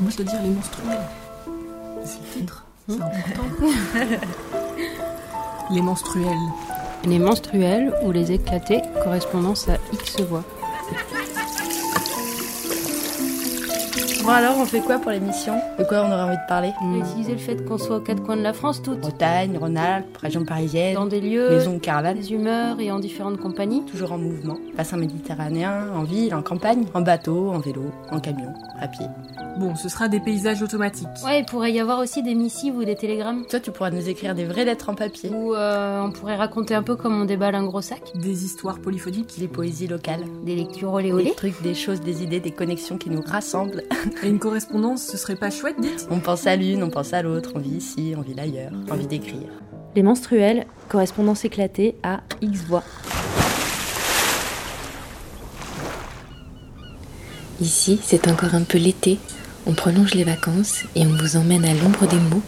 Moi, je dois dire les menstruels. C'est le titre, c'est important. les menstruels. Les menstruels ou les éclatés, correspondance à X voix. Bon alors, on fait quoi pour l'émission? De quoi on aurait envie de parler? On a utilisé le fait qu'on soit aux quatre coins de la France, toutes. Bretagne, Rhône-Alpes, région parisienne, Dans des lieux, maison caravane, des humeurs et en différentes compagnies. toujours en mouvement. Bassin méditerranéen, en ville, en campagne, en bateau, en vélo, en camion, à pied. Bon, ce sera des paysages automatiques. Ouais, il pourrait y avoir aussi des missives ou des télégrammes. Toi, tu pourras nous écrire des vraies lettres en papier. Ou euh, on pourrait raconter un peu comme on déballe un gros sac. Des histoires polyphoniques. Des poésies locales. Des lectures olé Des trucs, des choses, des idées, des connexions qui nous rassemblent. Et une correspondance, ce serait pas chouette, dites On pense à l'une, on pense à l'autre, on vit ici, on vit l'ailleurs, envie d'écrire. Les menstruels, correspondance éclatée à X voix. Ici, c'est encore un peu l'été. On prolonge les vacances et on vous emmène à l'ombre des mots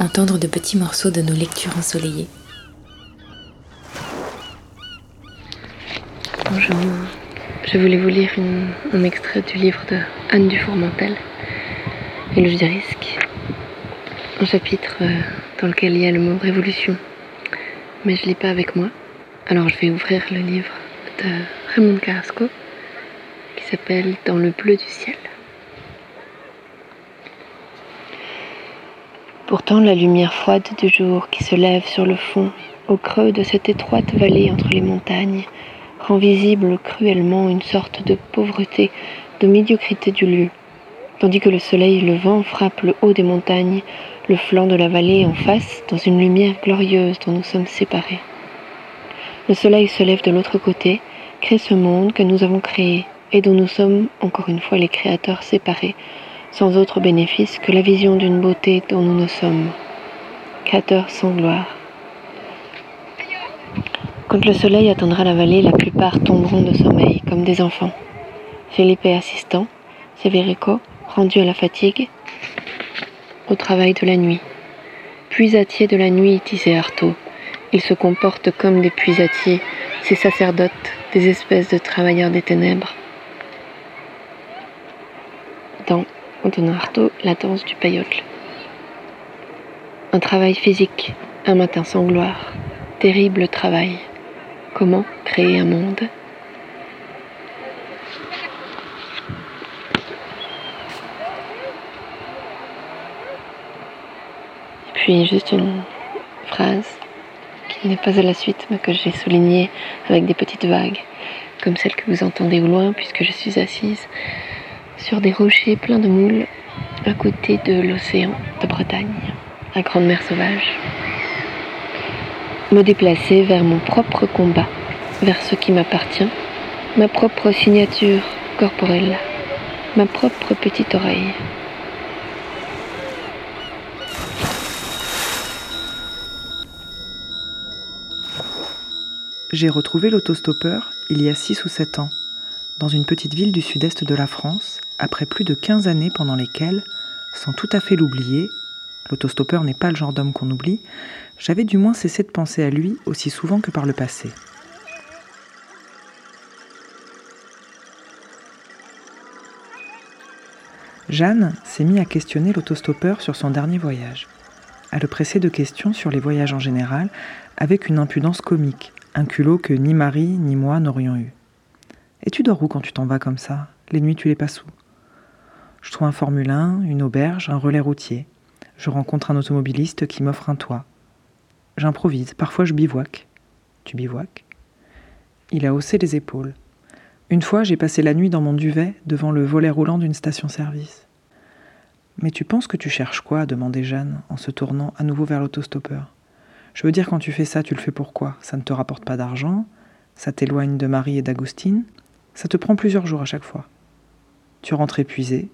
entendre de petits morceaux de nos lectures ensoleillées. Bonjour. Je voulais vous lire un extrait du livre de Anne Dufourmentel, Éloge des risques. Un chapitre euh, dans lequel il y a le mot révolution. Mais je lis pas avec moi. Alors je vais ouvrir le livre de Raymond Carrasco qui s'appelle Dans le bleu du ciel. Pourtant la lumière froide du jour qui se lève sur le fond, au creux de cette étroite vallée entre les montagnes, rend visible cruellement une sorte de pauvreté, de médiocrité du lieu, tandis que le soleil levant frappe le haut des montagnes, le flanc de la vallée en face, dans une lumière glorieuse dont nous sommes séparés. Le soleil se lève de l'autre côté, crée ce monde que nous avons créé et dont nous sommes encore une fois les créateurs séparés, sans autre bénéfice que la vision d'une beauté dont nous ne sommes, créateurs sans gloire. Quand le soleil atteindra la vallée, la plupart tomberont de sommeil, comme des enfants. Felipe assistant, Severico, rendu à la fatigue, au travail de la nuit. Puisatiers de la nuit, disait Artaud. Ils se comportent comme des puisatiers, ces sacerdotes, des espèces de travailleurs des ténèbres. Dans Antonin Artaud, la danse du payotle. Un travail physique, un matin sans gloire, terrible travail. Comment créer un monde? Et puis juste une phrase qui n'est pas à la suite, mais que j'ai soulignée avec des petites vagues, comme celle que vous entendez au loin, puisque je suis assise sur des rochers pleins de moules à côté de l'océan de Bretagne, la grande mer sauvage. Me déplacer vers mon propre combat, vers ce qui m'appartient, ma propre signature corporelle, ma propre petite oreille. J'ai retrouvé l'autostoppeur il y a 6 ou 7 ans, dans une petite ville du sud-est de la France, après plus de 15 années pendant lesquelles, sans tout à fait l'oublier, l'autostoppeur n'est pas le genre d'homme qu'on oublie, j'avais du moins cessé de penser à lui aussi souvent que par le passé. Jeanne s'est mis à questionner l'autostoppeur sur son dernier voyage, à le presser de questions sur les voyages en général, avec une impudence comique, un culot que ni Marie ni moi n'aurions eu. Et tu dors où quand tu t'en vas comme ça? Les nuits, tu les passes où? Je trouve un Formule 1, une auberge, un relais routier. Je rencontre un automobiliste qui m'offre un toit. J'improvise, parfois je bivouac. Tu bivouacs Il a haussé les épaules. Une fois, j'ai passé la nuit dans mon duvet devant le volet roulant d'une station-service. Mais tu penses que tu cherches quoi? demandait Jeanne en se tournant à nouveau vers l'autostoppeur. Je veux dire, quand tu fais ça, tu le fais pourquoi Ça ne te rapporte pas d'argent, ça t'éloigne de Marie et d'Agustine, ça te prend plusieurs jours à chaque fois. Tu rentres épuisé,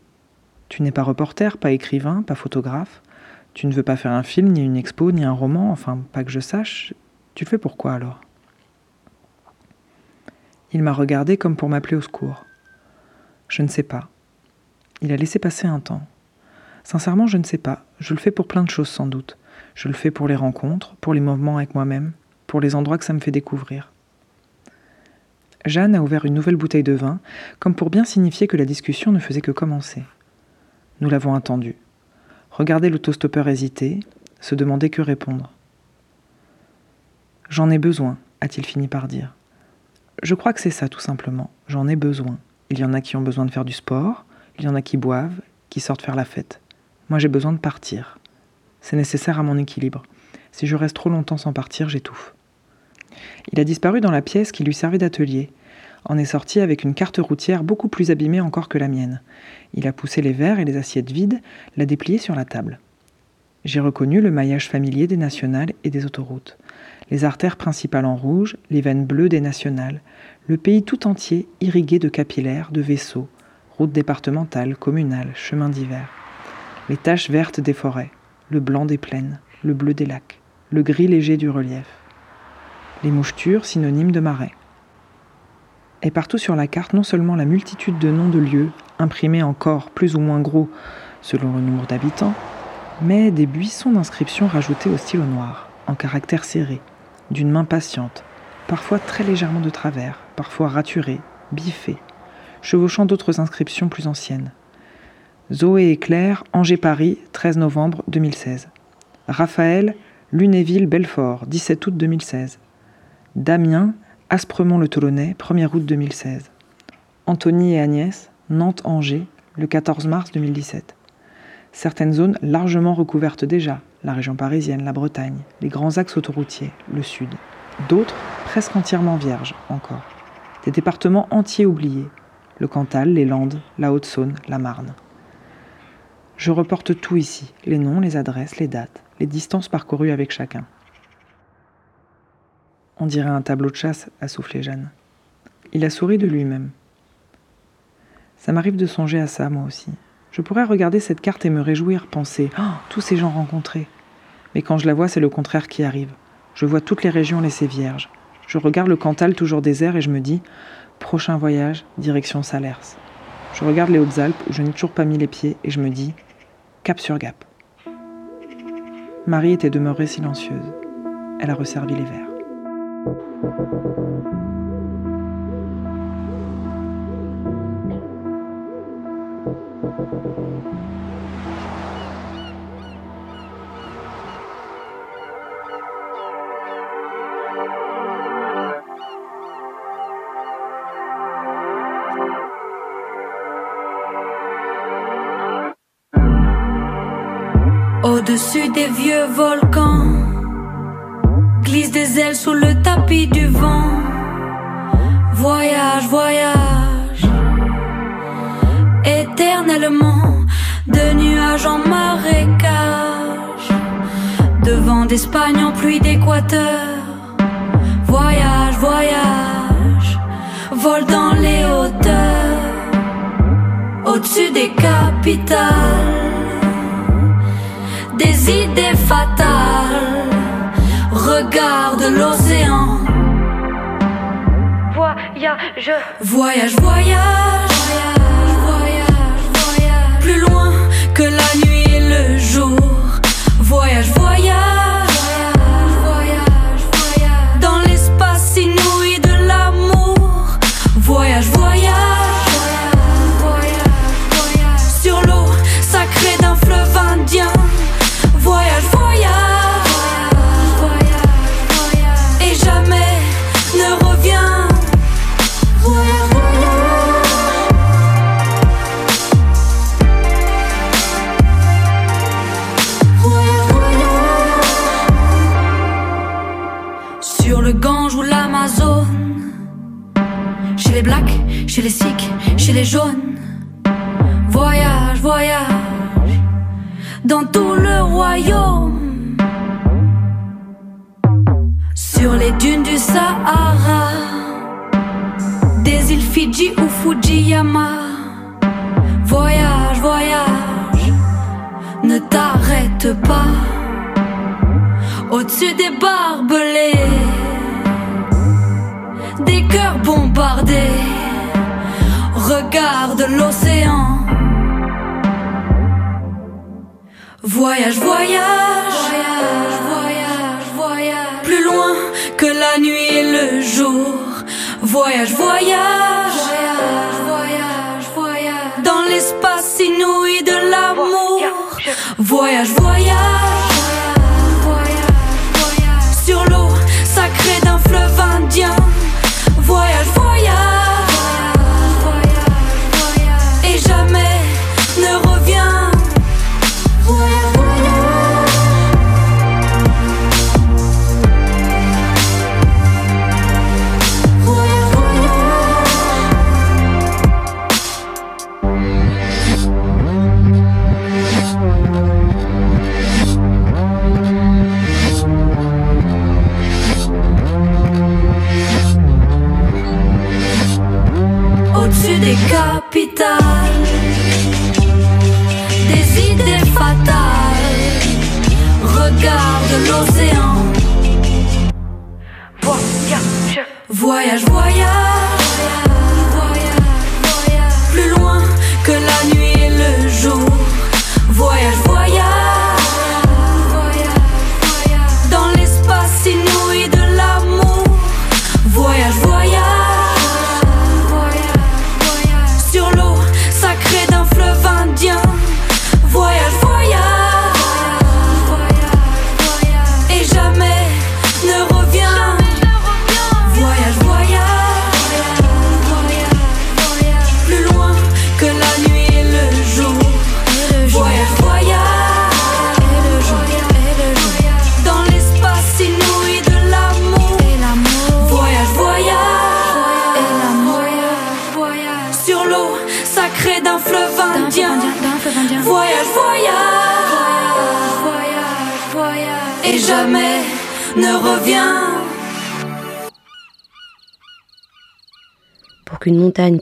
tu n'es pas reporter, pas écrivain, pas photographe, tu ne veux pas faire un film, ni une expo, ni un roman, enfin, pas que je sache, tu le fais pourquoi alors? Il m'a regardé comme pour m'appeler au secours. Je ne sais pas. Il a laissé passer un temps. Sincèrement, je ne sais pas. Je le fais pour plein de choses sans doute. Je le fais pour les rencontres, pour les moments avec moi-même, pour les endroits que ça me fait découvrir. Jeanne a ouvert une nouvelle bouteille de vin, comme pour bien signifier que la discussion ne faisait que commencer. Nous l'avons attendu. Regarder l'autostoppeur hésiter, se demander que répondre. J'en ai besoin, a-t-il fini par dire. Je crois que c'est ça tout simplement. J'en ai besoin. Il y en a qui ont besoin de faire du sport, il y en a qui boivent, qui sortent faire la fête. Moi j'ai besoin de partir. C'est nécessaire à mon équilibre. Si je reste trop longtemps sans partir, j'étouffe. Il a disparu dans la pièce qui lui servait d'atelier. En est sorti avec une carte routière beaucoup plus abîmée encore que la mienne. Il a poussé les verres et les assiettes vides, l'a déplié sur la table. J'ai reconnu le maillage familier des nationales et des autoroutes. Les artères principales en rouge, les veines bleues des nationales, le pays tout entier irrigué de capillaires, de vaisseaux, routes départementales, communales, chemins d'hiver. Les taches vertes des forêts, le blanc des plaines, le bleu des lacs, le gris léger du relief. Les mouchetures synonymes de marais. Et partout sur la carte, non seulement la multitude de noms de lieux, imprimés encore plus ou moins gros selon le nombre d'habitants, mais des buissons d'inscriptions rajoutés au stylo noir, en caractères serrés, d'une main patiente, parfois très légèrement de travers, parfois raturés, biffés, chevauchant d'autres inscriptions plus anciennes. Zoé et Claire, Angers-Paris, 13 novembre 2016. Raphaël, Lunéville-Belfort, 17 août 2016. Damien, Aspremont-le-Tolonnais, 1er août 2016. Anthony et Agnès, Nantes-Angers, le 14 mars 2017. Certaines zones largement recouvertes déjà, la région parisienne, la Bretagne, les grands axes autoroutiers, le sud. D'autres presque entièrement vierges encore. Des départements entiers oubliés, le Cantal, les Landes, la Haute-Saône, la Marne. Je reporte tout ici, les noms, les adresses, les dates, les distances parcourues avec chacun. On dirait un tableau de chasse, a soufflé Jeanne. Il a souri de lui-même. Ça m'arrive de songer à ça, moi aussi. Je pourrais regarder cette carte et me réjouir, penser oh, tous ces gens rencontrés. Mais quand je la vois, c'est le contraire qui arrive. Je vois toutes les régions laissées vierges. Je regarde le Cantal toujours désert et je me dis prochain voyage, direction Salers. Je regarde les Hautes-Alpes où je n'ai toujours pas mis les pieds et je me dis Cap sur Gap. Marie était demeurée silencieuse. Elle a resservi les verres. Au-dessus des vieux volcans, des ailes sous le tapis du vent. Voyage, voyage, éternellement, de nuages en marécage, de vent d'Espagne en pluie d'Équateur. Voyage, voyage, vol dans les hauteurs, au-dessus des capitales des idées fatales. Regarde l'océan. Voyage, voyage, voyage, voyage, Des îles Fidji ou Fujiyama. Voyage, voyage, ne t'arrête pas. Au-dessus des barbelés, des cœurs bombardés. Regarde l'océan. Voyage, voyage, voyage, la nuit et le jour. Voyage, voyage, voyage, voyage, voyage. Dans l'espace inouï de l'amour. Voyage, voyage.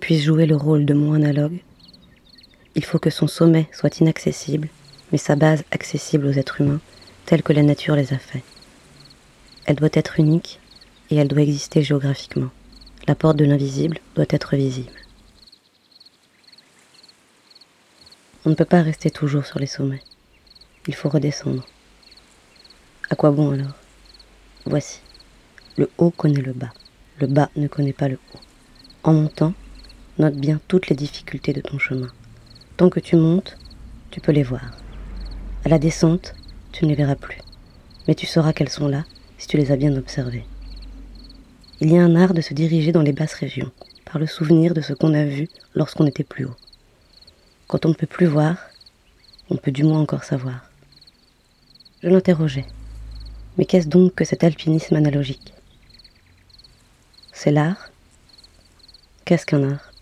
Puisse jouer le rôle de mont analogue, il faut que son sommet soit inaccessible, mais sa base accessible aux êtres humains, telle que la nature les a faits. Elle doit être unique et elle doit exister géographiquement. La porte de l'invisible doit être visible. On ne peut pas rester toujours sur les sommets. Il faut redescendre. À quoi bon alors? Voici. Le haut connaît le bas. Le bas ne connaît pas le haut. En montant, note bien toutes les difficultés de ton chemin. Tant que tu montes, tu peux les voir. À la descente, tu ne les verras plus. Mais tu sauras qu'elles sont là si tu les as bien observées. Il y a un art de se diriger dans les basses régions, par le souvenir de ce qu'on a vu lorsqu'on était plus haut. Quand on ne peut plus voir, on peut du moins encore savoir. Je l'interrogeais. Mais qu'est-ce donc que cet alpinisme analogique? C'est l'art? Qu'est-ce qu'un art?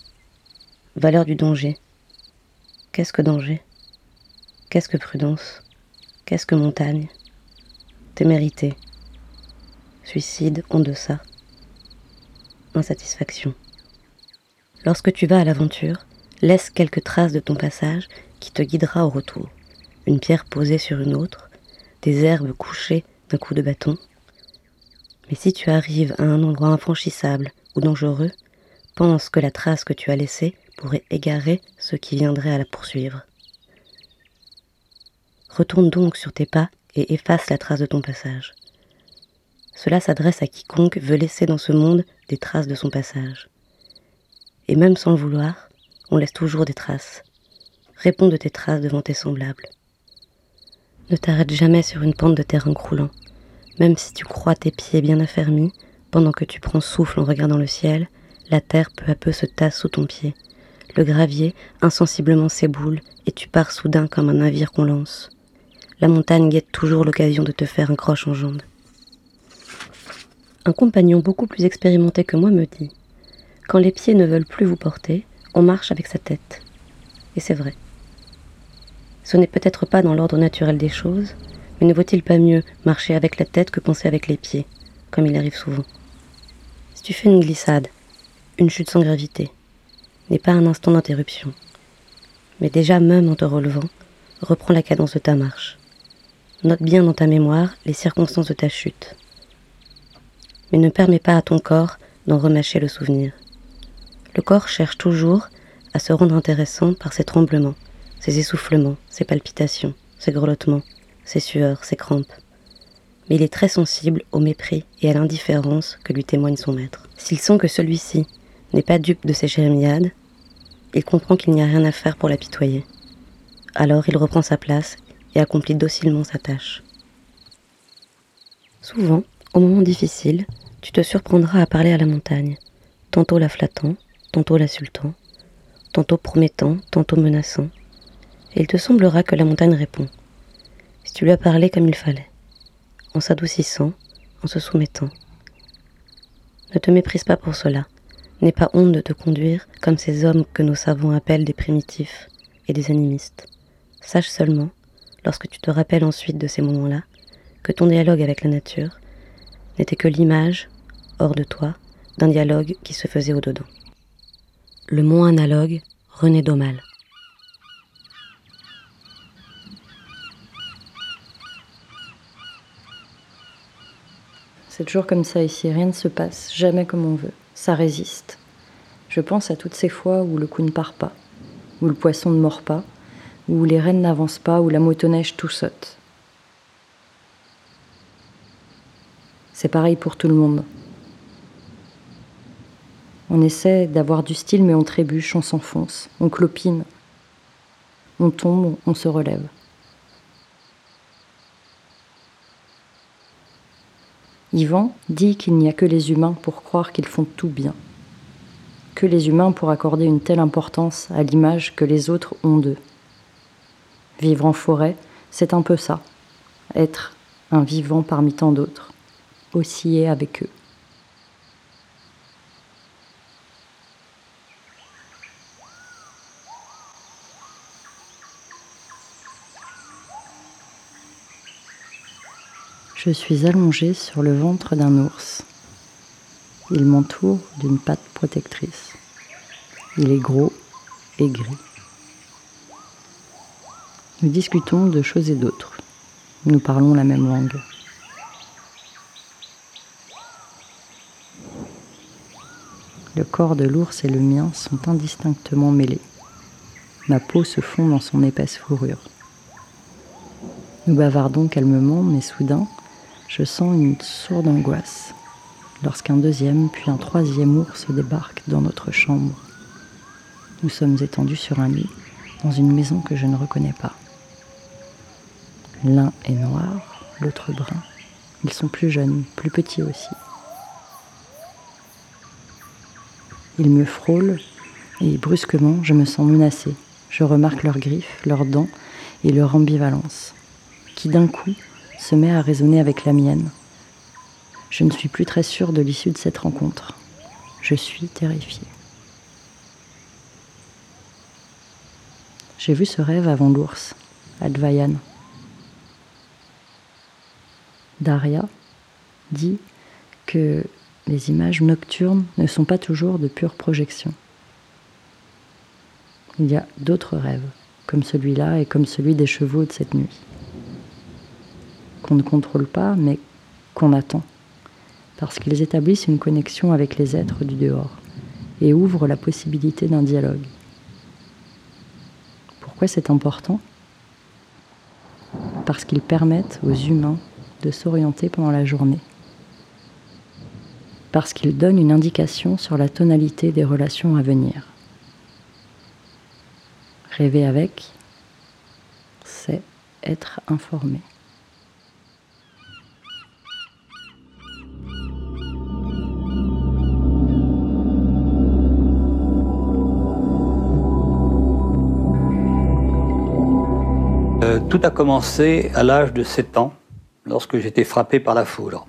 Valeur du danger. Qu'est-ce que danger? Qu'est-ce que prudence? Qu'est-ce que montagne? Témérité. Suicide en deçà. Insatisfaction. Lorsque tu vas à l'aventure, laisse quelques traces de ton passage qui te guidera au retour. Une pierre posée sur une autre, des herbes couchées d'un coup de bâton. Mais si tu arrives à un endroit infranchissable ou dangereux, pense que la trace que tu as laissée pourrait égarer ceux qui viendraient à la poursuivre. Retourne donc sur tes pas et efface la trace de ton passage. Cela s'adresse à quiconque veut laisser dans ce monde des traces de son passage. Et même sans le vouloir, on laisse toujours des traces. Réponds de tes traces devant tes semblables. Ne t'arrête jamais sur une pente de terrain croulant, même si tu crois tes pieds bien affermis, pendant que tu prends souffle en regardant le ciel, la terre peu à peu se tasse sous ton pied. Le gravier insensiblement s'éboule et tu pars soudain comme un navire qu'on lance. La montagne guette toujours l'occasion de te faire un croche en jambe. Un compagnon beaucoup plus expérimenté que moi me dit Quand les pieds ne veulent plus vous porter, on marche avec sa tête. Et c'est vrai. Ce n'est peut-être pas dans l'ordre naturel des choses, mais ne vaut-il pas mieux marcher avec la tête que penser avec les pieds, comme il arrive souvent? Si tu fais une glissade, une chute sans gravité, n'est pas un instant d'interruption. Mais déjà même en te relevant, reprends la cadence de ta marche. Note bien dans ta mémoire les circonstances de ta chute. Mais ne permets pas à ton corps d'en remâcher le souvenir. Le corps cherche toujours à se rendre intéressant par ses tremblements, ses essoufflements, ses palpitations, ses grelottements, ses sueurs, ses crampes. Mais il est très sensible au mépris et à l'indifférence que lui témoigne son maître. S'il sent que celui-ci n'est pas dupe de ses jérémiades, il comprend qu'il n'y a rien à faire pour l'apitoyer. Alors il reprend sa place et accomplit docilement sa tâche. Souvent, au moment difficile, tu te surprendras à parler à la montagne, tantôt la flattant, tantôt l'insultant, tantôt promettant, tantôt menaçant, et il te semblera que la montagne répond, si tu lui as parlé comme il fallait, en s'adoucissant, en se soumettant. Ne te méprise pas pour cela, n'aie pas honte de te conduire comme ces hommes que nos savants appellent des primitifs et des animistes. Sache seulement, lorsque tu te rappelles ensuite de ces moments-là, que ton dialogue avec la nature n'était que l'image, hors de toi, d'un dialogue qui se faisait au-dedans. Le mot analogue René Daumal. C'est toujours comme ça ici, rien ne se passe, jamais comme on veut. Ça résiste. Je pense à toutes ces fois où le coup ne part pas, où le poisson ne mord pas, où les rennes n'avancent pas, où la motoneige tout saute. C'est pareil pour tout le monde. On essaie d'avoir du style, mais on trébuche, on s'enfonce, on clopine, on tombe, on se relève. Yvan dit qu'il n'y a que les humains pour croire qu'ils font tout bien, que les humains pour accorder une telle importance à l'image que les autres ont d'eux. Vivre en forêt, c'est un peu ça, être un vivant parmi tant d'autres, osciller avec eux. Je suis allongée sur le ventre d'un ours. Il m'entoure d'une patte protectrice. Il est gros et gris. Nous discutons de choses et d'autres. Nous parlons la même langue. Le corps de l'ours et le mien sont indistinctement mêlés. Ma peau se fond dans son épaisse fourrure. Nous bavardons calmement, mais soudain, je sens une sourde angoisse lorsqu'un deuxième puis un troisième ours débarque dans notre chambre. Nous sommes étendus sur un lit dans une maison que je ne reconnais pas. L'un est noir, l'autre brun. Ils sont plus jeunes, plus petits aussi. Ils me frôlent et brusquement je me sens menacée. Je remarque leurs griffes, leurs dents et leur ambivalence, qui d'un coup se met à résonner avec la mienne. Je ne suis plus très sûre de l'issue de cette rencontre. Je suis terrifiée. J'ai vu ce rêve avant l'ours, Advayan. Daria dit que les images nocturnes ne sont pas toujours de pure projection. Il y a d'autres rêves, comme celui-là et comme celui des chevaux de cette nuit qu'on ne contrôle pas, mais qu'on attend, parce qu'ils établissent une connexion avec les êtres du dehors et ouvrent la possibilité d'un dialogue. Pourquoi c'est important? Parce qu'ils permettent aux humains de s'orienter pendant la journée, parce qu'ils donnent une indication sur la tonalité des relations à venir. Rêver avec, c'est être informé. Euh, tout a commencé à l'âge de 7 ans, lorsque j'étais frappé par la foudre.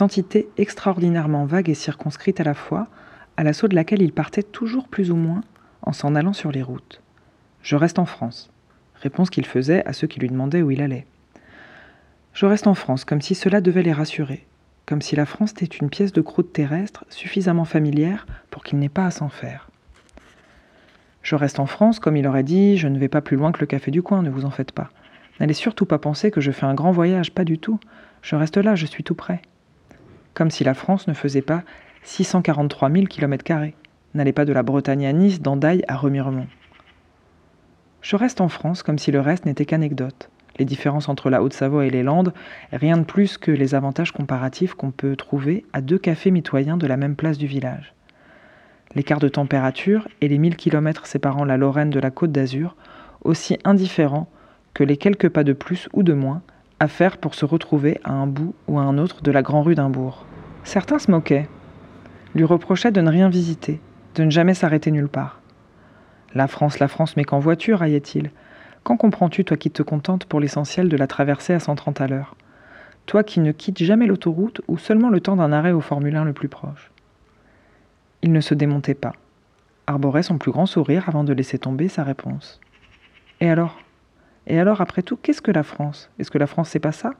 Entité extraordinairement vague et circonscrite à la fois, à l'assaut de laquelle il partait toujours plus ou moins en s'en allant sur les routes. Je reste en France. Réponse qu'il faisait à ceux qui lui demandaient où il allait. Je reste en France, comme si cela devait les rassurer, comme si la France était une pièce de croûte terrestre suffisamment familière pour qu'il n'ait pas à s'en faire. Je reste en France, comme il aurait dit, je ne vais pas plus loin que le café du coin, ne vous en faites pas. N'allez surtout pas penser que je fais un grand voyage, pas du tout. Je reste là, je suis tout près. Comme si la France ne faisait pas 643 000 km, n'allait pas de la Bretagne à Nice, d'Andaille à Remiremont. Je reste en France comme si le reste n'était qu'anecdote. Les différences entre la Haute-Savoie et les Landes, rien de plus que les avantages comparatifs qu'on peut trouver à deux cafés mitoyens de la même place du village. L'écart de température et les 1000 km séparant la Lorraine de la Côte d'Azur, aussi indifférents que les quelques pas de plus ou de moins à faire pour se retrouver à un bout ou à un autre de la Grand Rue d'Imbourg. Certains se moquaient, lui reprochaient de ne rien visiter, de ne jamais s'arrêter nulle part. La France, la France, mais qu'en voiture, raillait-il. Quand comprends-tu, toi qui te contentes pour l'essentiel de la traversée à 130 à l'heure? Toi qui ne quittes jamais l'autoroute ou seulement le temps d'un arrêt au Formule 1 le plus proche Il ne se démontait pas, arborait son plus grand sourire avant de laisser tomber sa réponse. Et alors? Et alors, après tout, qu'est-ce que la France? Est-ce que la France, c'est pas ça?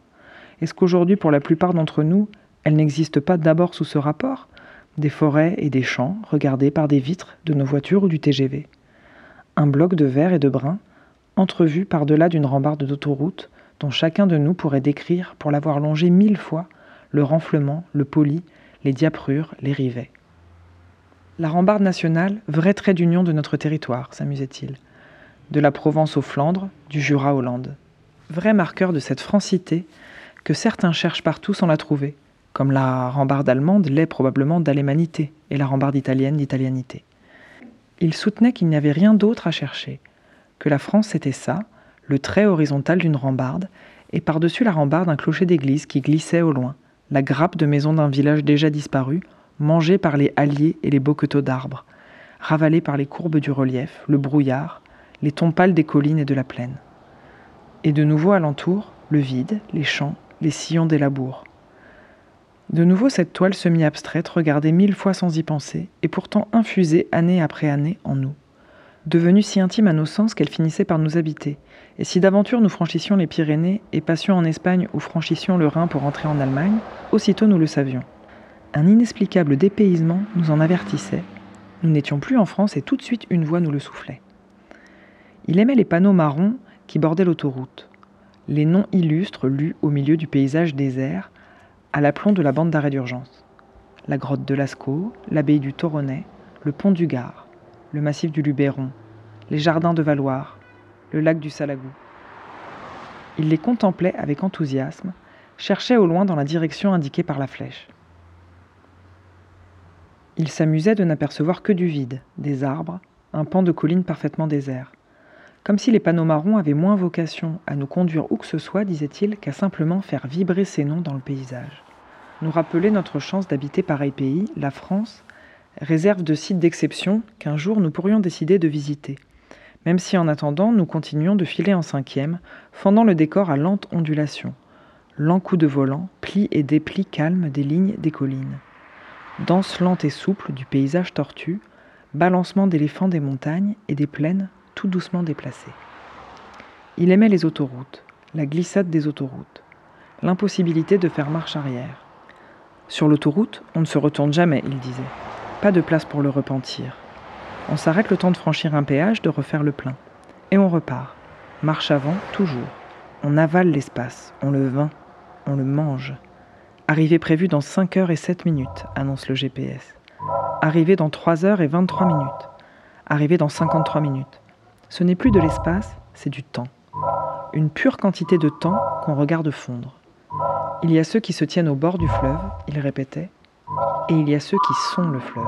Est-ce qu'aujourd'hui, pour la plupart d'entre nous, elle n'existe pas d'abord sous ce rapport Des forêts et des champs regardés par des vitres de nos voitures ou du TGV. Un bloc de verre et de brun, entrevu par-delà d'une rambarde d'autoroute dont chacun de nous pourrait décrire, pour l'avoir longé mille fois, le renflement, le poli, les diaprures, les rivets. La rambarde nationale, vrai trait d'union de notre territoire, s'amusait-il. De la Provence aux Flandres, du Jura aux Landes. Vrai marqueur de cette francité que certains cherchent partout sans la trouver, comme la rambarde allemande l'est probablement d'allemanité et la rambarde italienne d'italianité. Il soutenait qu'il n'y avait rien d'autre à chercher, que la France c'était ça, le trait horizontal d'une rambarde, et par-dessus la rambarde un clocher d'église qui glissait au loin, la grappe de maison d'un village déjà disparu, mangée par les halliers et les boqueteaux d'arbres, ravalée par les courbes du relief, le brouillard, les tons pâles des collines et de la plaine. Et de nouveau alentour, le vide, les champs, les sillons des labours. De nouveau cette toile semi-abstraite, regardée mille fois sans y penser, et pourtant infusée année après année en nous. Devenue si intime à nos sens qu'elle finissait par nous habiter. Et si d'aventure nous franchissions les Pyrénées et passions en Espagne ou franchissions le Rhin pour entrer en Allemagne, aussitôt nous le savions. Un inexplicable dépaysement nous en avertissait. Nous n'étions plus en France et tout de suite une voix nous le soufflait. Il aimait les panneaux marrons qui bordaient l'autoroute. Les noms illustres lus au milieu du paysage désert, à l'aplomb de la bande d'arrêt d'urgence. La grotte de Lascaux, l'abbaye du Toronnet, le pont du Gard, le massif du Luberon, les jardins de Valoir, le lac du Salagou. Il les contemplait avec enthousiasme, cherchait au loin dans la direction indiquée par la flèche. Il s'amusait de n'apercevoir que du vide, des arbres, un pan de colline parfaitement désert. Comme si les panneaux marrons avaient moins vocation à nous conduire où que ce soit, disait-il, qu'à simplement faire vibrer ces noms dans le paysage. Nous rappeler notre chance d'habiter pareil pays, la France, réserve de sites d'exception qu'un jour nous pourrions décider de visiter. Même si en attendant, nous continuions de filer en cinquième, fendant le décor à lente ondulation. Lent coup de volant, pli et dépli calme des lignes des collines. Danse lente et souple du paysage tortu, balancement d'éléphants des montagnes et des plaines doucement déplacées. Il aimait les autoroutes, la glissade des autoroutes, l'impossibilité de faire marche arrière. Sur l'autoroute, on ne se retourne jamais, il disait. Pas de place pour le repentir. On s'arrête le temps de franchir un péage, de refaire le plein. Et on repart. Marche avant, toujours. On avale l'espace, on le vain, on le mange. Arrivée prévue dans 5 heures et 7 minutes, annonce le GPS. Arrivée dans 3 heures et 23 minutes. Arrivée dans 53 minutes. Ce n'est plus de l'espace, c'est du temps. Une pure quantité de temps qu'on regarde fondre. Il y a ceux qui se tiennent au bord du fleuve, il répétait, et il y a ceux qui sont le fleuve.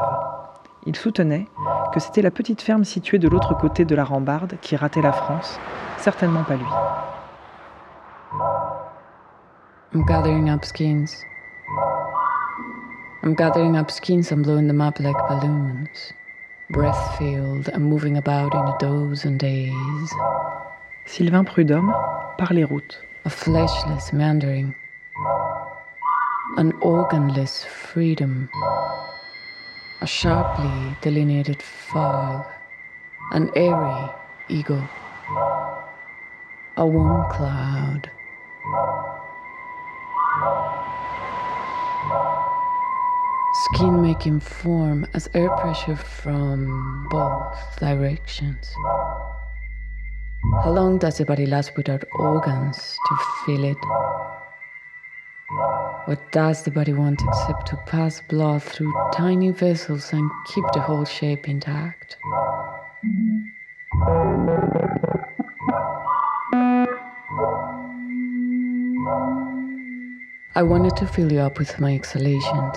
Il soutenait que c'était la petite ferme située de l'autre côté de la rambarde qui ratait la France, certainement pas lui. I'm gathering up skins. I'm gathering up skins and blowing them up like balloons. Breath filled and moving about in a dozen days. Sylvain Prudhomme, par les routes. A fleshless meandering. An organless freedom. A sharply delineated fog. An airy ego. A warm cloud. Skin making form as air pressure from both directions. How long does the body last without organs to feel it? What does the body want except to pass blood through tiny vessels and keep the whole shape intact? I wanted to fill you up with my exhalations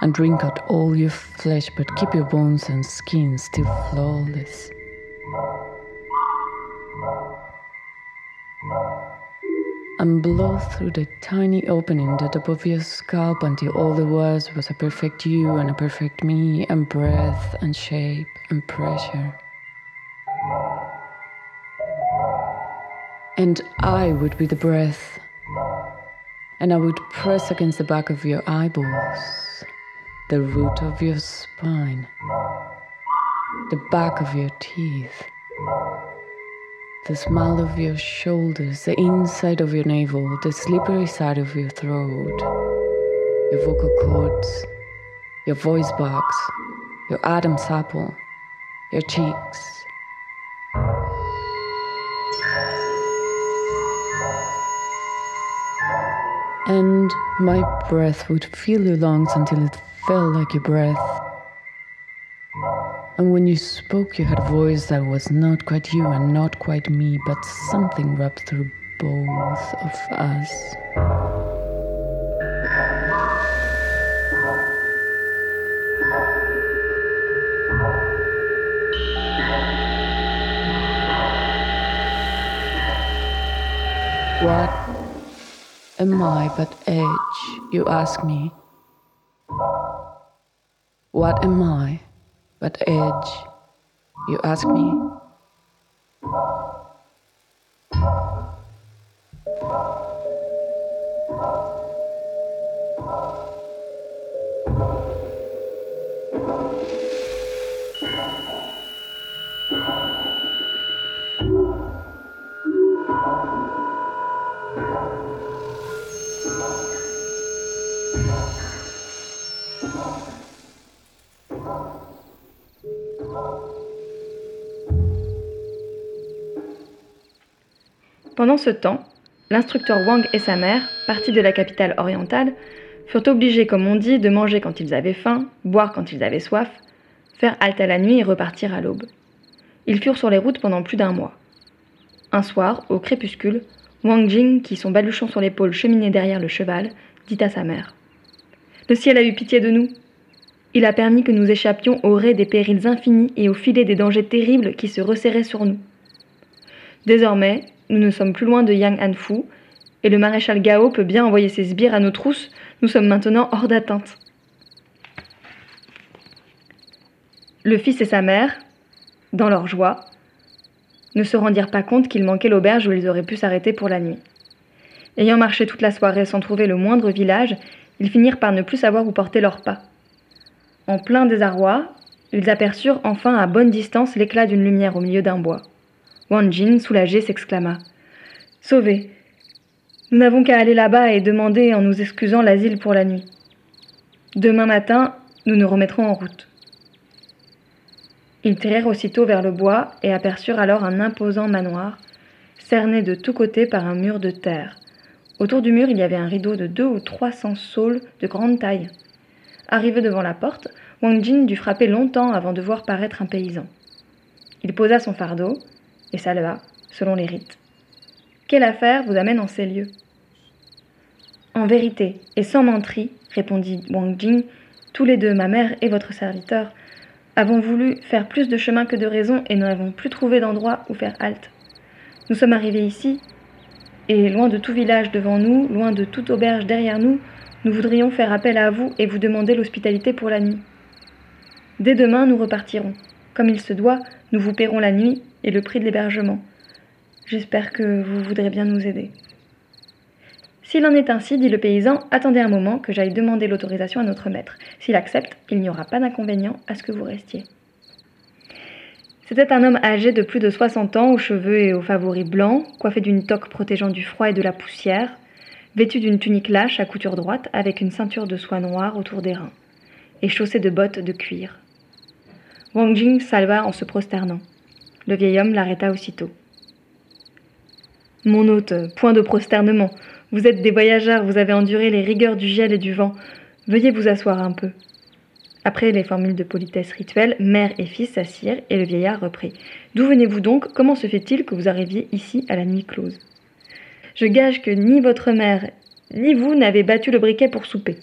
and drink out all your flesh, but keep your bones and skin still flawless. And blow through the tiny opening that above your scalp until all there was was a perfect you and a perfect me, and breath and shape and pressure. And I would be the breath, and I would press against the back of your eyeballs the root of your spine, the back of your teeth, the smile of your shoulders, the inside of your navel, the slippery side of your throat, your vocal cords, your voice box, your Adam's apple, your cheeks. And my breath would fill your lungs until it felt like your breath. And when you spoke, you had a voice that was not quite you and not quite me, but something wrapped through both of us. What am I but edge, you ask me? What am I but edge, you ask me? Pendant ce temps, l'instructeur Wang et sa mère, partis de la capitale orientale, furent obligés, comme on dit, de manger quand ils avaient faim, boire quand ils avaient soif, faire halte à la nuit et repartir à l'aube. Ils furent sur les routes pendant plus d'un mois. Un soir, au crépuscule, Wang Jing, qui son baluchon sur l'épaule cheminait derrière le cheval, dit à sa mère Le ciel a eu pitié de nous. Il a permis que nous échappions au rais des périls infinis et au filet des dangers terribles qui se resserraient sur nous. Désormais, nous ne sommes plus loin de Yang Hanfu, et le maréchal Gao peut bien envoyer ses sbires à nos trousses, nous sommes maintenant hors d'atteinte. Le fils et sa mère, dans leur joie, ne se rendirent pas compte qu'il manquait l'auberge où ils auraient pu s'arrêter pour la nuit. Ayant marché toute la soirée sans trouver le moindre village, ils finirent par ne plus savoir où porter leurs pas. En plein désarroi, ils aperçurent enfin à bonne distance l'éclat d'une lumière au milieu d'un bois. Wang Jin, soulagé, s'exclama Sauvés Nous n'avons qu'à aller là-bas et demander, en nous excusant, l'asile pour la nuit. Demain matin, nous nous remettrons en route. Ils tirèrent aussitôt vers le bois et aperçurent alors un imposant manoir, cerné de tous côtés par un mur de terre. Autour du mur, il y avait un rideau de deux ou trois cents saules de grande taille. Arrivé devant la porte, Wang Jin dut frapper longtemps avant de voir paraître un paysan. Il posa son fardeau et salua, selon les rites. Quelle affaire vous amène en ces lieux? En vérité, et sans menterie, répondit Wang Jing, tous les deux, ma mère et votre serviteur, avons voulu faire plus de chemin que de raison et n'avons plus trouvé d'endroit où faire halte. Nous sommes arrivés ici, et loin de tout village devant nous, loin de toute auberge derrière nous, nous voudrions faire appel à vous et vous demander l'hospitalité pour la nuit. Dès demain, nous repartirons. Comme il se doit, nous vous paierons la nuit et le prix de l'hébergement. J'espère que vous voudrez bien nous aider. S'il en est ainsi, dit le paysan, attendez un moment que j'aille demander l'autorisation à notre maître. S'il accepte, il n'y aura pas d'inconvénient à ce que vous restiez. C'était un homme âgé de plus de 60 ans, aux cheveux et aux favoris blancs, coiffé d'une toque protégeant du froid et de la poussière, vêtu d'une tunique lâche à couture droite avec une ceinture de soie noire autour des reins, et chaussé de bottes de cuir. Wang Jing salva en se prosternant. Le vieil homme l'arrêta aussitôt. Mon hôte, point de prosternement. Vous êtes des voyageurs, vous avez enduré les rigueurs du gel et du vent. Veuillez vous asseoir un peu. Après les formules de politesse rituelle, mère et fils s'assirent et le vieillard reprit. D'où venez-vous donc? Comment se fait-il que vous arriviez ici à la nuit close? Je gage que ni votre mère ni vous n'avez battu le briquet pour souper,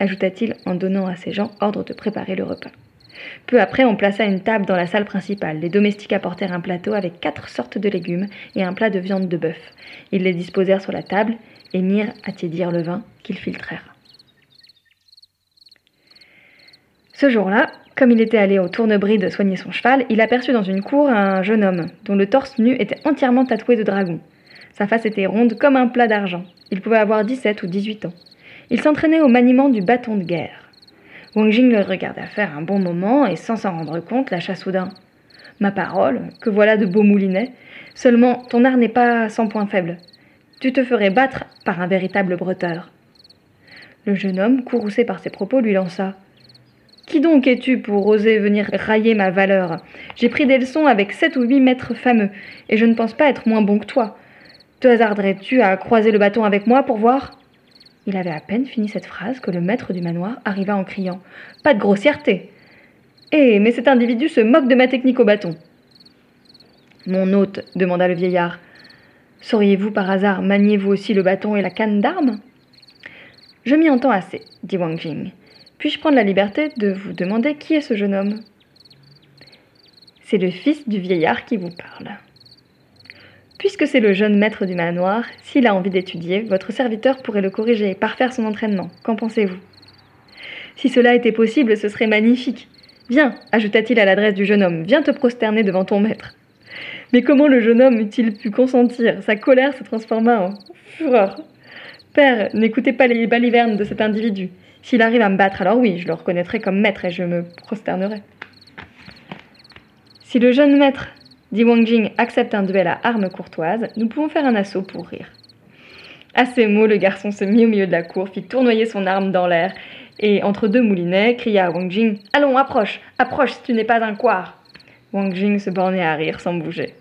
ajouta-t-il en donnant à ses gens ordre de préparer le repas. Peu après, on plaça une table dans la salle principale. Les domestiques apportèrent un plateau avec quatre sortes de légumes et un plat de viande de bœuf. Ils les disposèrent sur la table et mirent à tiédir le vin qu'ils filtrèrent. Ce jour-là, comme il était allé au tournebride soigner son cheval, il aperçut dans une cour un jeune homme dont le torse nu était entièrement tatoué de dragon. Sa face était ronde comme un plat d'argent. Il pouvait avoir 17 ou 18 ans. Il s'entraînait au maniement du bâton de guerre. Wang Jing le regarda faire un bon moment et sans s'en rendre compte lâcha soudain. Ma parole, que voilà de beaux moulinets. Seulement, ton art n'est pas sans point faible. Tu te ferais battre par un véritable breteur. Le jeune homme, courroucé par ses propos, lui lança. Qui donc es-tu pour oser venir railler ma valeur? J'ai pris des leçons avec sept ou huit maîtres fameux, et je ne pense pas être moins bon que toi. Te hasarderais-tu à croiser le bâton avec moi pour voir? Il avait à peine fini cette phrase que le maître du manoir arriva en criant. Pas de grossièreté Eh, mais cet individu se moque de ma technique au bâton. Mon hôte, demanda le vieillard, Sauriez-vous par hasard manier vous aussi le bâton et la canne d'armes Je m'y entends assez, dit Wang Jing. Puis-je prendre la liberté de vous demander qui est ce jeune homme C'est le fils du vieillard qui vous parle. Puisque c'est le jeune maître du manoir, s'il a envie d'étudier, votre serviteur pourrait le corriger et parfaire son entraînement. Qu'en pensez-vous? Si cela était possible, ce serait magnifique. Viens, ajouta-t-il à l'adresse du jeune homme, viens te prosterner devant ton maître. Mais comment le jeune homme eût-il pu consentir? Sa colère se transforma en fureur. Père, n'écoutez pas les balivernes de cet individu. S'il arrive à me battre, alors oui, je le reconnaîtrai comme maître et je me prosternerai. Si le jeune maître, dit Wang Jing, accepte un duel à armes courtoises, nous pouvons faire un assaut pour rire. À ces mots, le garçon se mit au milieu de la cour, fit tournoyer son arme dans l'air, et entre deux moulinets, cria à Wang Jing Allons, approche, approche si tu n'es pas un couard Wang Jing se bornait à rire sans bouger.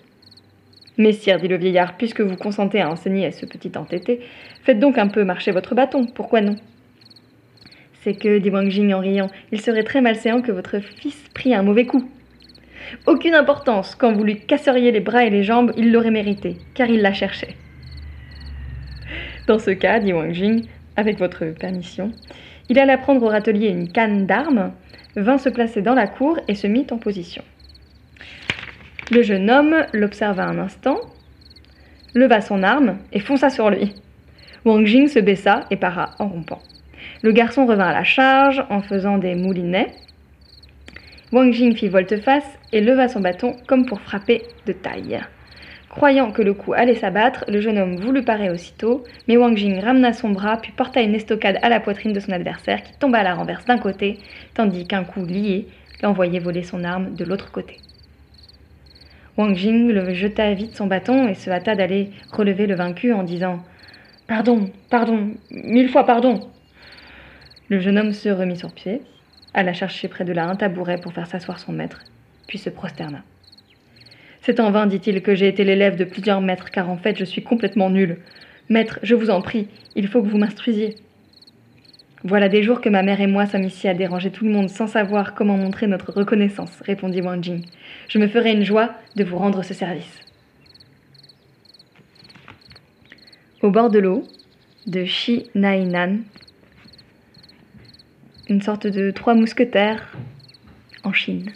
Messire, dit le vieillard, puisque vous consentez à enseigner à ce petit entêté, faites donc un peu marcher votre bâton, pourquoi non? C'est que, dit Wang Jing en riant, il serait très malséant que votre fils prît un mauvais coup. Aucune importance, quand vous lui casseriez les bras et les jambes, il l'aurait mérité, car il la cherchait. Dans ce cas, dit Wang Jing, avec votre permission, il alla prendre au râtelier une canne d'armes, vint se placer dans la cour et se mit en position. Le jeune homme l'observa un instant, leva son arme et fonça sur lui. Wang Jing se baissa et para en rompant. Le garçon revint à la charge en faisant des moulinets. Wang Jing fit volte-face et leva son bâton comme pour frapper de taille. Croyant que le coup allait s'abattre, le jeune homme voulut parer aussitôt, mais Wang Jing ramena son bras puis porta une estocade à la poitrine de son adversaire qui tomba à la renverse d'un côté, tandis qu'un coup lié l'envoyait voler son arme de l'autre côté. Wang Jing jeta vite son bâton et se hâta d'aller relever le vaincu en disant Pardon, pardon, mille fois pardon. Le jeune homme se remit sur pied, alla chercher près de là un tabouret pour faire s'asseoir son maître, puis se prosterna. C'est en vain, dit-il, que j'ai été l'élève de plusieurs maîtres, car en fait je suis complètement nul. Maître, je vous en prie, il faut que vous m'instruisiez. Voilà des jours que ma mère et moi sommes ici à déranger tout le monde sans savoir comment montrer notre reconnaissance, répondit Wang Jing. Je me ferai une joie de vous rendre ce service. Au bord de l'eau, de Shi Nainan, une sorte de trois mousquetaires en Chine.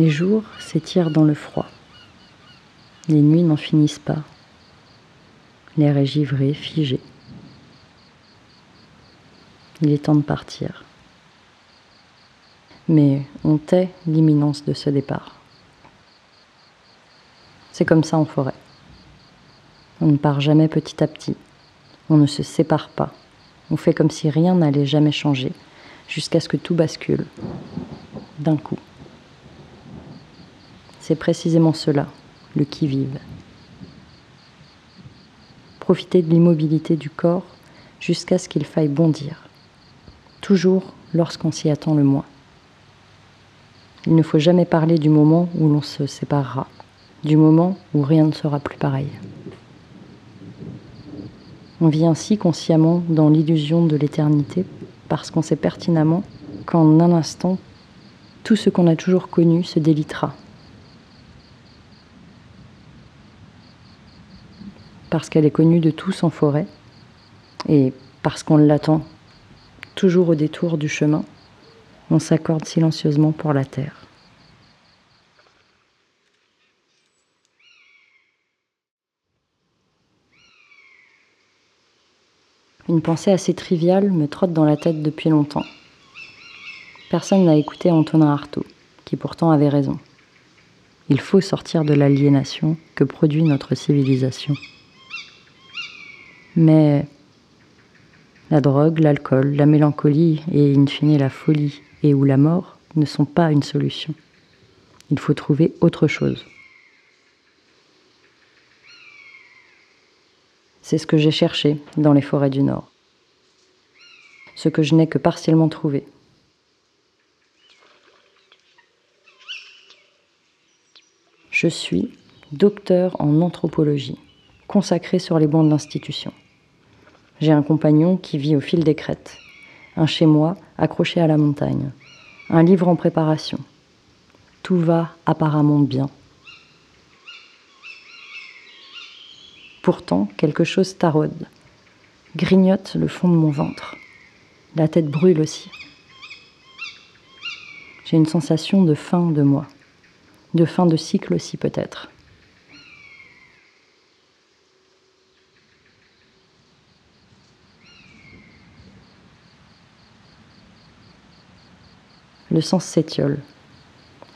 Les jours s'étirent dans le froid. Les nuits n'en finissent pas. L'air est givré, figé. Il est temps de partir. Mais on tait l'imminence de ce départ. C'est comme ça en forêt. On ne part jamais petit à petit. On ne se sépare pas. On fait comme si rien n'allait jamais changer, jusqu'à ce que tout bascule, d'un coup. C'est précisément cela, le qui-vive. Profiter de l'immobilité du corps jusqu'à ce qu'il faille bondir, toujours lorsqu'on s'y attend le moins. Il ne faut jamais parler du moment où l'on se séparera, du moment où rien ne sera plus pareil. On vit ainsi consciemment dans l'illusion de l'éternité parce qu'on sait pertinemment qu'en un instant, tout ce qu'on a toujours connu se délitera. Parce qu'elle est connue de tous en forêt et parce qu'on l'attend toujours au détour du chemin, on s'accorde silencieusement pour la terre. Une pensée assez triviale me trotte dans la tête depuis longtemps. Personne n'a écouté Antonin Artaud, qui pourtant avait raison. Il faut sortir de l'aliénation que produit notre civilisation. Mais la drogue, l'alcool, la mélancolie et in fine la folie et ou la mort ne sont pas une solution. Il faut trouver autre chose. C'est ce que j'ai cherché dans les forêts du Nord. Ce que je n'ai que partiellement trouvé. Je suis docteur en anthropologie, consacré sur les bancs de l'institution. J'ai un compagnon qui vit au fil des crêtes, un chez moi accroché à la montagne, un livre en préparation. Tout va apparemment bien. Pourtant, quelque chose taraude, grignote le fond de mon ventre. La tête brûle aussi. J'ai une sensation de fin de moi, de fin de cycle aussi peut-être. Le sens s'étiole.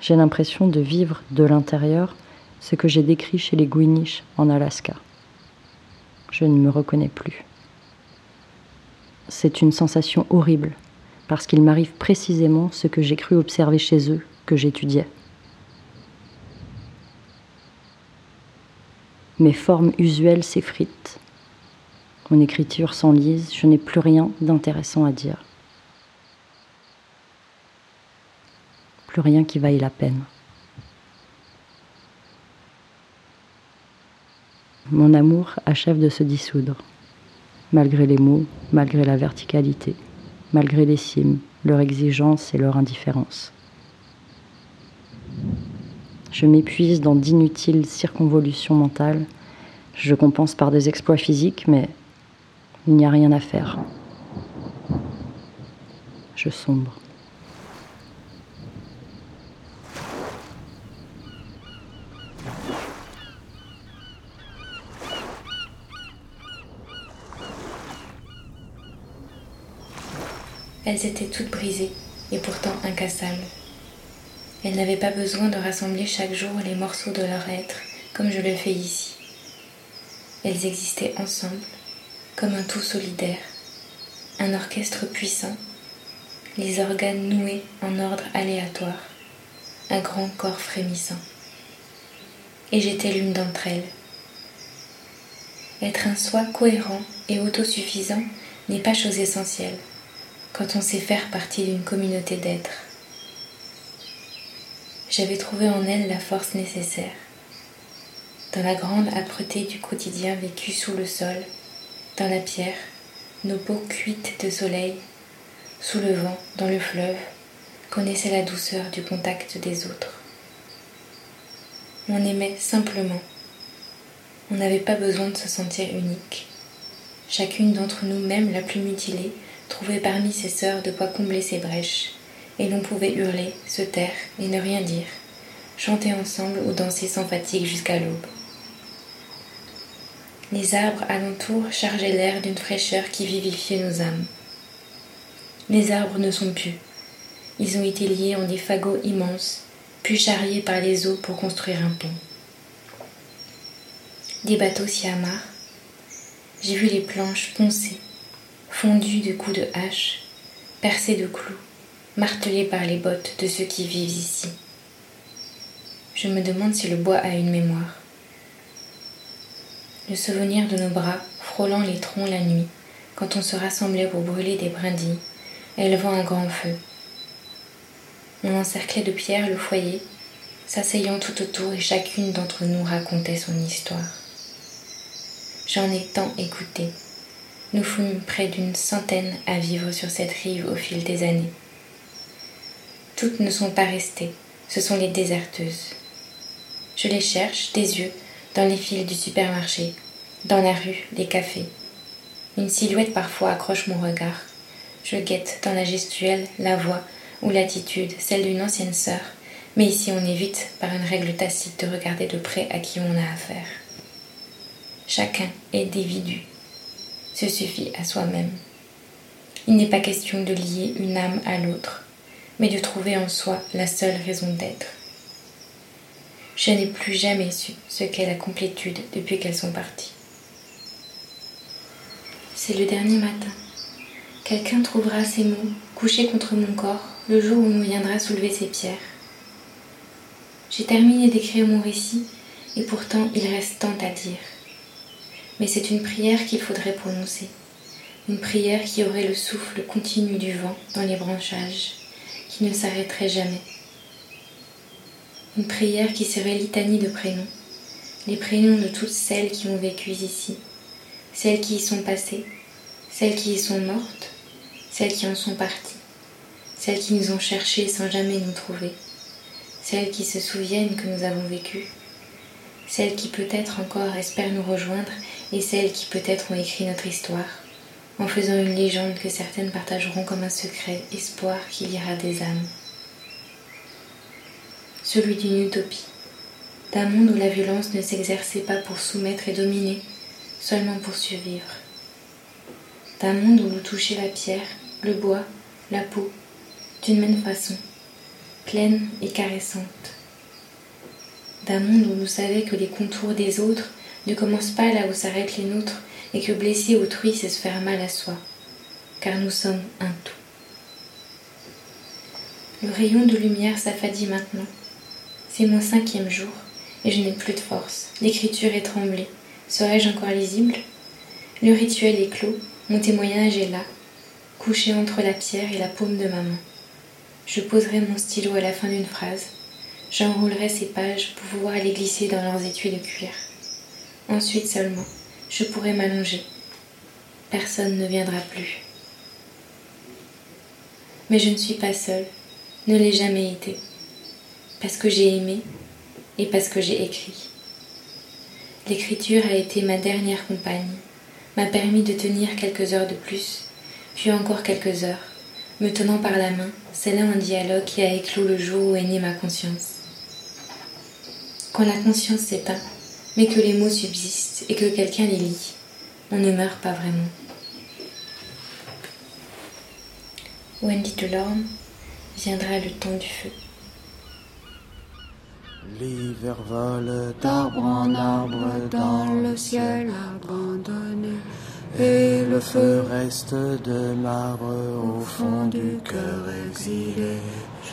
J'ai l'impression de vivre de l'intérieur ce que j'ai décrit chez les Guiniches en Alaska je ne me reconnais plus. C'est une sensation horrible, parce qu'il m'arrive précisément ce que j'ai cru observer chez eux, que j'étudiais. Mes formes usuelles s'effritent. Mon écriture s'enlise, je n'ai plus rien d'intéressant à dire. Rien qui vaille la peine. Mon amour achève de se dissoudre, malgré les mots, malgré la verticalité, malgré les cimes, leur exigence et leur indifférence. Je m'épuise dans d'inutiles circonvolutions mentales. Je compense par des exploits physiques, mais il n'y a rien à faire. Je sombre. Elles étaient toutes brisées et pourtant incassables. Elles n'avaient pas besoin de rassembler chaque jour les morceaux de leur être comme je le fais ici. Elles existaient ensemble comme un tout solidaire, un orchestre puissant, les organes noués en ordre aléatoire, un grand corps frémissant. Et j'étais l'une d'entre elles. Être un soi cohérent et autosuffisant n'est pas chose essentielle quand on sait faire partie d'une communauté d'êtres. J'avais trouvé en elle la force nécessaire. Dans la grande âpreté du quotidien vécu sous le sol, dans la pierre, nos peaux cuites de soleil, sous le vent, dans le fleuve, connaissaient la douceur du contact des autres. On aimait simplement. On n'avait pas besoin de se sentir unique. Chacune d'entre nous, même la plus mutilée, trouvait parmi ses sœurs de quoi combler ses brèches, et l'on pouvait hurler, se taire et ne rien dire, chanter ensemble ou danser sans fatigue jusqu'à l'aube. Les arbres alentour chargeaient l'air d'une fraîcheur qui vivifiait nos âmes. Les arbres ne sont plus. Ils ont été liés en des fagots immenses, puis charriés par les eaux pour construire un pont. Des bateaux s'y amarrent. J'ai vu les planches poncer, fondues de coups de hache, percées de clous, martelées par les bottes de ceux qui vivent ici. Je me demande si le bois a une mémoire. Le souvenir de nos bras frôlant les troncs la nuit, quand on se rassemblait pour brûler des brindilles, élevant un grand feu. On encerclait de pierres le foyer, s'asseyant tout autour et chacune d'entre nous racontait son histoire. J'en ai tant écouté. Nous fûmes près d'une centaine à vivre sur cette rive au fil des années. Toutes ne sont pas restées, ce sont les déserteuses. Je les cherche des yeux dans les fils du supermarché, dans la rue, les cafés. Une silhouette parfois accroche mon regard. Je guette dans la gestuelle, la voix ou l'attitude, celle d'une ancienne sœur, mais ici on évite, par une règle tacite, de regarder de près à qui on a affaire. Chacun est dévidu, se suffit à soi-même. Il n'est pas question de lier une âme à l'autre, mais de trouver en soi la seule raison d'être. Je n'ai plus jamais su ce qu'est la complétude depuis qu'elles sont parties. C'est le dernier matin. Quelqu'un trouvera ces mots couchés contre mon corps le jour où on viendra soulever ces pierres. J'ai terminé d'écrire mon récit et pourtant il reste tant à dire. Mais c'est une prière qu'il faudrait prononcer. Une prière qui aurait le souffle continu du vent dans les branchages, qui ne s'arrêterait jamais. Une prière qui serait litanie de prénoms, les prénoms de toutes celles qui ont vécu ici, celles qui y sont passées, celles qui y sont mortes, celles qui en sont parties, celles qui nous ont cherchés sans jamais nous trouver, celles qui se souviennent que nous avons vécu, celles qui peut-être encore espèrent nous rejoindre et celles qui peut-être ont écrit notre histoire, en faisant une légende que certaines partageront comme un secret, espoir qu'il y aura des âmes. Celui d'une utopie, d'un monde où la violence ne s'exerçait pas pour soumettre et dominer, seulement pour survivre. D'un monde où touchait la pierre, le bois, la peau, d'une même façon, pleine et caressante. D'un monde où nous savait que les contours des autres ne commencent pas là où s'arrêtent les nôtres et que blesser autrui c'est se faire mal à soi, car nous sommes un tout. Le rayon de lumière s'affadit maintenant. C'est mon cinquième jour et je n'ai plus de force. L'écriture est tremblée. Serais-je encore lisible? Le rituel est clos, mon témoignage est là, couché entre la pierre et la paume de ma main. Je poserai mon stylo à la fin d'une phrase. J'enroulerai ces pages pour pouvoir les glisser dans leurs étuis de cuir. Ensuite seulement, je pourrai m'allonger. Personne ne viendra plus. Mais je ne suis pas seule, ne l'ai jamais été, parce que j'ai aimé et parce que j'ai écrit. L'écriture a été ma dernière compagne, m'a permis de tenir quelques heures de plus, puis encore quelques heures, me tenant par la main, scellant un dialogue qui a éclos le jour où est née ma conscience. Quand la conscience s'éteint, mais que les mots subsistent et que quelqu'un les lit, on ne meurt pas vraiment. Wendy Delorme viendra le temps du feu. L'hiver vole d'arbre en arbre dans le ciel abandonné. Et le feu reste de marbre au fond du cœur exilé.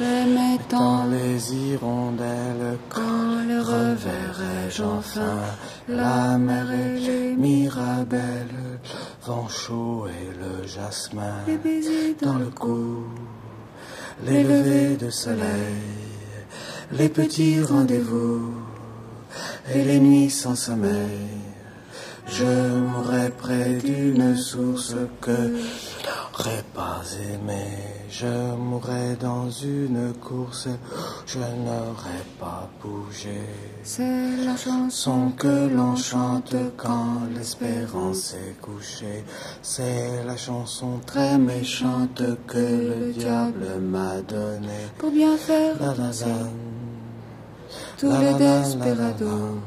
J'aimais tant les hirondelles quand les reverrai-je enfin la mer et les mirabelles, le vent chaud et le jasmin dans le cou, les levées de soleil, les petits rendez-vous et les nuits sans sommeil. Je mourrais près d'une source que je n'aurais pas aimée. Je mourrais dans une course, je n'aurais pas bougé. C'est la chanson que l'on chante quand l'espérance est couchée. C'est la chanson très méchante que le diable m'a donnée. Pour bien faire la la tous les desperados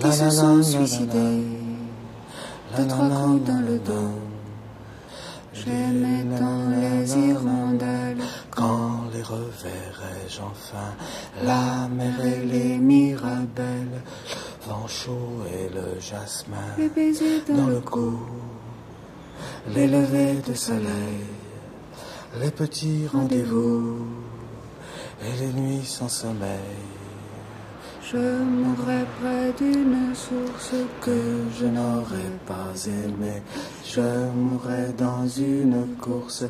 qui se sont suicidés de trois coups dans le dos. J'aimais les hirondelles. Quand les reverrai-je enfin? La mer et les mirabelles. Vent chaud et le jasmin. Les baisers dans, le cou. Les levées de soleil. Les petits rendez-vous. Et les nuits sans sommeil. Je mourrai près d'une source que je n'aurais pas aimée. Je mourrai dans une course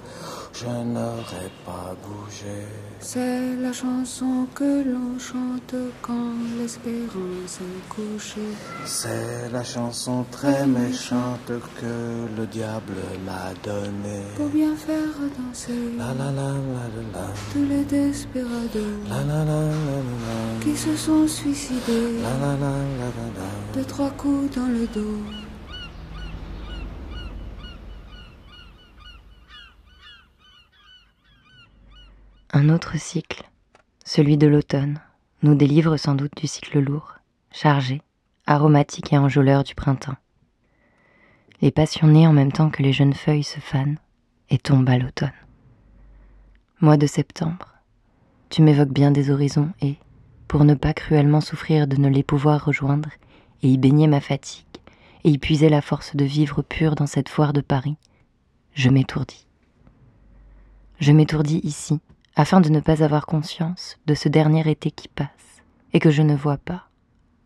je n'aurais pas bougé. C'est la chanson que l'on chante quand l'espérance est couchée. C'est la chanson très méchante que le diable m'a donnée. Pour bien faire danser la, la, la, la, tous les desperados qui se sont suicidés. De trois coups dans le dos. Un autre cycle, celui de l'automne, nous délivre sans doute du cycle lourd, chargé, aromatique et enjôleur du printemps. Les passionnés en même temps que les jeunes feuilles se fanent et tombent à l'automne. Mois de septembre, tu m'évoques bien des horizons et, pour ne pas cruellement souffrir de ne les pouvoir rejoindre et y baigner ma fatigue et y puiser la force de vivre pure dans cette foire de Paris, je m'étourdis. Je m'étourdis ici, afin de ne pas avoir conscience de ce dernier été qui passe et que je ne vois pas,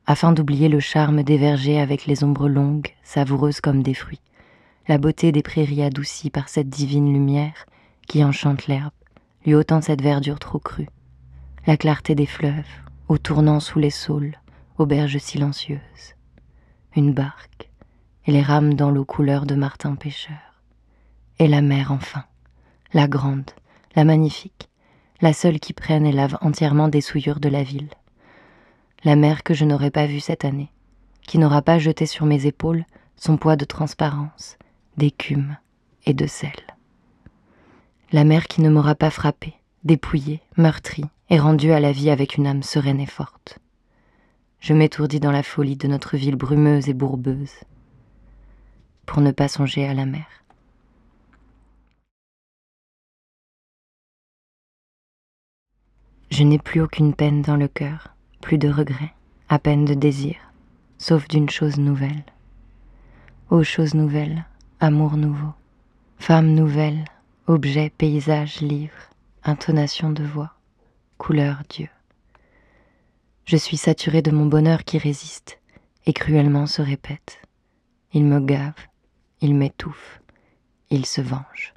afin d'oublier le charme des vergers avec les ombres longues, savoureuses comme des fruits, la beauté des prairies adoucies par cette divine lumière qui enchante l'herbe, lui ôtant cette verdure trop crue, la clarté des fleuves, au tournant sous les saules, aux berges silencieuses, une barque, et les rames dans l'eau couleur de martin pêcheur, et la mer enfin, la grande, la magnifique, la seule qui prenne et lave entièrement des souillures de la ville. La mer que je n'aurai pas vue cette année, qui n'aura pas jeté sur mes épaules son poids de transparence, d'écume et de sel. La mer qui ne m'aura pas frappée, dépouillée, meurtrie et rendue à la vie avec une âme sereine et forte. Je m'étourdis dans la folie de notre ville brumeuse et bourbeuse, pour ne pas songer à la mer. Je n'ai plus aucune peine dans le cœur, plus de regrets, à peine de désir, sauf d'une chose nouvelle. Ô chose nouvelle, amour nouveau, femme nouvelle, objet, paysage, livre, intonation de voix, couleur, Dieu. Je suis saturée de mon bonheur qui résiste et cruellement se répète. Il me gave, il m'étouffe, il se venge.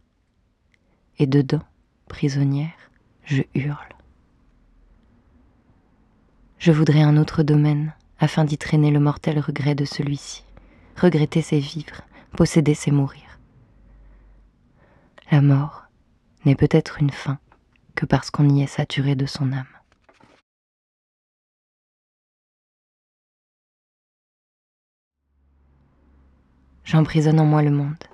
Et dedans, prisonnière, je hurle. Je voudrais un autre domaine, afin d'y traîner le mortel regret de celui-ci. Regretter c'est vivre, posséder c'est mourir. La mort n'est peut-être une fin que parce qu'on y est saturé de son âme. J'emprisonne en moi le monde.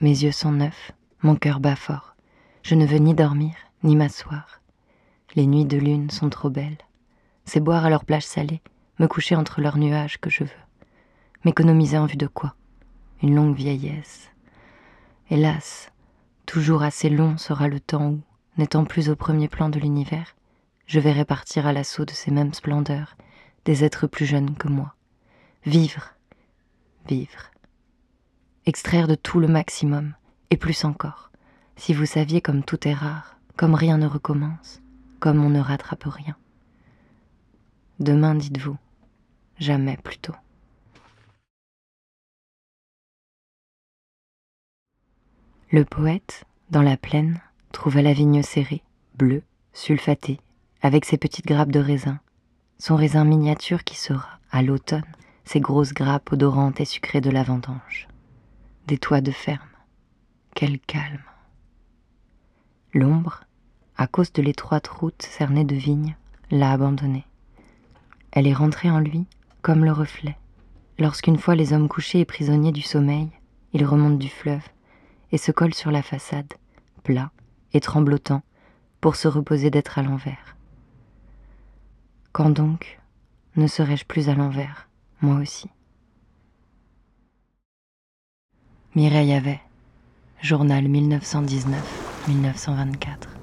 Mes yeux sont neufs, mon cœur bat fort. Je ne veux ni dormir, ni m'asseoir. Les nuits de lune sont trop belles c'est boire à leur plage salée, me coucher entre leurs nuages que je veux. M'économiser en vue de quoi? Une longue vieillesse. Hélas, toujours assez long sera le temps où, n'étant plus au premier plan de l'univers, je verrai partir à l'assaut de ces mêmes splendeurs des êtres plus jeunes que moi. Vivre, vivre. Extraire de tout le maximum, et plus encore. Si vous saviez comme tout est rare, comme rien ne recommence, comme on ne rattrape rien. Demain, dites-vous. Jamais plutôt. Le poète, dans la plaine, trouva la vigne serrée, bleue, sulfatée, avec ses petites grappes de raisin, son raisin miniature qui sera, à l'automne, ses grosses grappes odorantes et sucrées de la vendange. Des toits de ferme. Quel calme. L'ombre, à cause de l'étroite route cernée de vignes, l'a abandonné. Elle est rentrée en lui comme le reflet. Lorsqu'une fois les hommes couchés et prisonniers du sommeil, ils remontent du fleuve et se collent sur la façade, plat et tremblotant, pour se reposer d'être à l'envers. Quand donc ne serais-je plus à l'envers, moi aussi? Mireille avait, journal 1919-1924.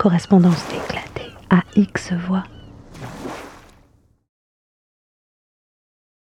Correspondance éclatée à X voix.